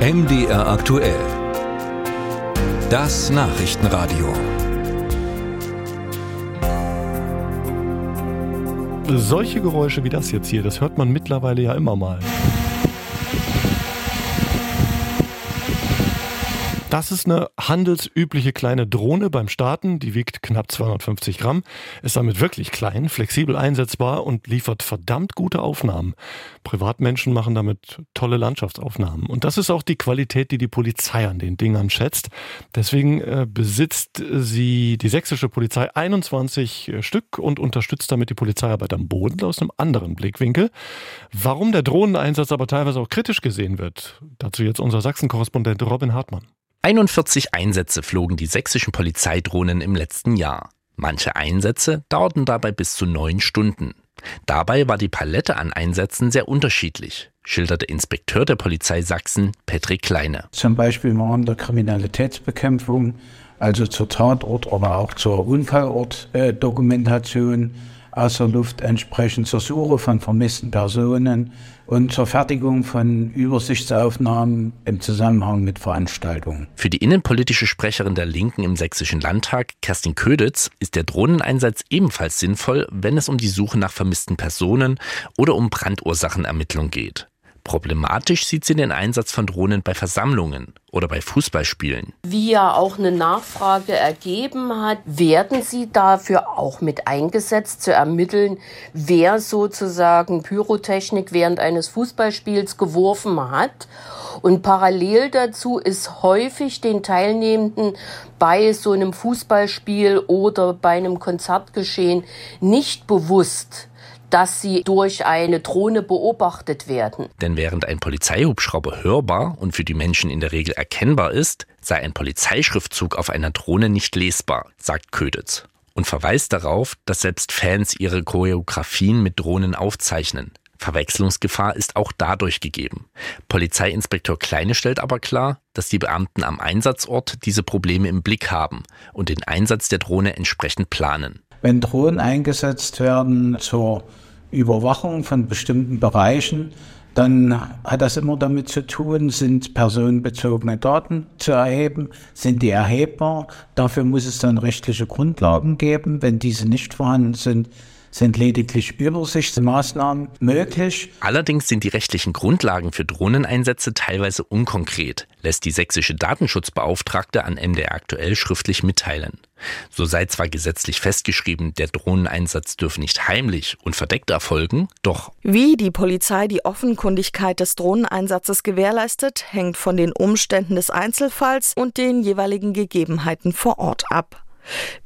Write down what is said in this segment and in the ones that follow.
MDR aktuell. Das Nachrichtenradio. Solche Geräusche wie das jetzt hier, das hört man mittlerweile ja immer mal. Das ist eine handelsübliche kleine Drohne beim Starten. Die wiegt knapp 250 Gramm, ist damit wirklich klein, flexibel einsetzbar und liefert verdammt gute Aufnahmen. Privatmenschen machen damit tolle Landschaftsaufnahmen. Und das ist auch die Qualität, die die Polizei an den Dingern schätzt. Deswegen äh, besitzt sie, die sächsische Polizei, 21 äh, Stück und unterstützt damit die Polizeiarbeit am Boden aus einem anderen Blickwinkel. Warum der Drohneneinsatz aber teilweise auch kritisch gesehen wird, dazu jetzt unser Sachsen-Korrespondent Robin Hartmann. 41 Einsätze flogen die sächsischen Polizeidrohnen im letzten Jahr. Manche Einsätze dauerten dabei bis zu neun Stunden. Dabei war die Palette an Einsätzen sehr unterschiedlich, schilderte Inspekteur der Polizei Sachsen Patrick Kleine. Zum Beispiel waren der Kriminalitätsbekämpfung, also zur Tatort oder auch zur Unfallortdokumentation, äh, außer Luft entsprechend zur Suche von vermissten Personen und zur Fertigung von Übersichtsaufnahmen im Zusammenhang mit Veranstaltungen. Für die innenpolitische Sprecherin der Linken im Sächsischen Landtag, Kerstin Köditz, ist der Drohneneinsatz ebenfalls sinnvoll, wenn es um die Suche nach vermissten Personen oder um Brandursachenermittlung geht. Problematisch sieht sie den Einsatz von Drohnen bei Versammlungen oder bei Fußballspielen. Wie ja auch eine Nachfrage ergeben hat, werden sie dafür auch mit eingesetzt, zu ermitteln, wer sozusagen Pyrotechnik während eines Fußballspiels geworfen hat. Und parallel dazu ist häufig den Teilnehmenden bei so einem Fußballspiel oder bei einem Konzertgeschehen nicht bewusst, dass sie durch eine Drohne beobachtet werden. Denn während ein Polizeihubschrauber hörbar und für die Menschen in der Regel erkennbar ist, sei ein Polizeischriftzug auf einer Drohne nicht lesbar, sagt Köditz und verweist darauf, dass selbst Fans ihre Choreografien mit Drohnen aufzeichnen. Verwechslungsgefahr ist auch dadurch gegeben. Polizeiinspektor Kleine stellt aber klar, dass die Beamten am Einsatzort diese Probleme im Blick haben und den Einsatz der Drohne entsprechend planen. Wenn Drohnen eingesetzt werden zur Überwachung von bestimmten Bereichen, dann hat das immer damit zu tun, sind personenbezogene Daten zu erheben, sind die erhebbar. Dafür muss es dann rechtliche Grundlagen geben. Wenn diese nicht vorhanden sind, sind lediglich Übersichtsmaßnahmen möglich. Allerdings sind die rechtlichen Grundlagen für Drohneneinsätze teilweise unkonkret, lässt die sächsische Datenschutzbeauftragte an MDR aktuell schriftlich mitteilen. So sei zwar gesetzlich festgeschrieben, der Drohneneinsatz dürfe nicht heimlich und verdeckt erfolgen, doch wie die Polizei die Offenkundigkeit des Drohneneinsatzes gewährleistet, hängt von den Umständen des Einzelfalls und den jeweiligen Gegebenheiten vor Ort ab.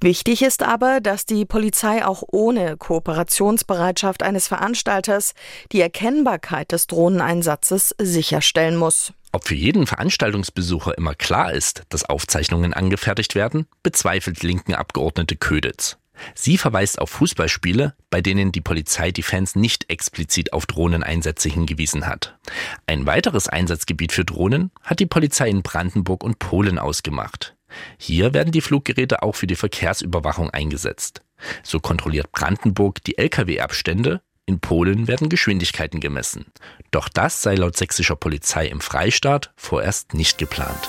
Wichtig ist aber, dass die Polizei auch ohne Kooperationsbereitschaft eines Veranstalters die Erkennbarkeit des Drohneneinsatzes sicherstellen muss. Ob für jeden Veranstaltungsbesucher immer klar ist, dass Aufzeichnungen angefertigt werden, bezweifelt linken Abgeordnete Köditz. Sie verweist auf Fußballspiele, bei denen die Polizei die Fans nicht explizit auf Drohneneinsätze hingewiesen hat. Ein weiteres Einsatzgebiet für Drohnen hat die Polizei in Brandenburg und Polen ausgemacht. Hier werden die Fluggeräte auch für die Verkehrsüberwachung eingesetzt. So kontrolliert Brandenburg die Lkw-Abstände, in Polen werden Geschwindigkeiten gemessen. Doch das sei laut sächsischer Polizei im Freistaat vorerst nicht geplant.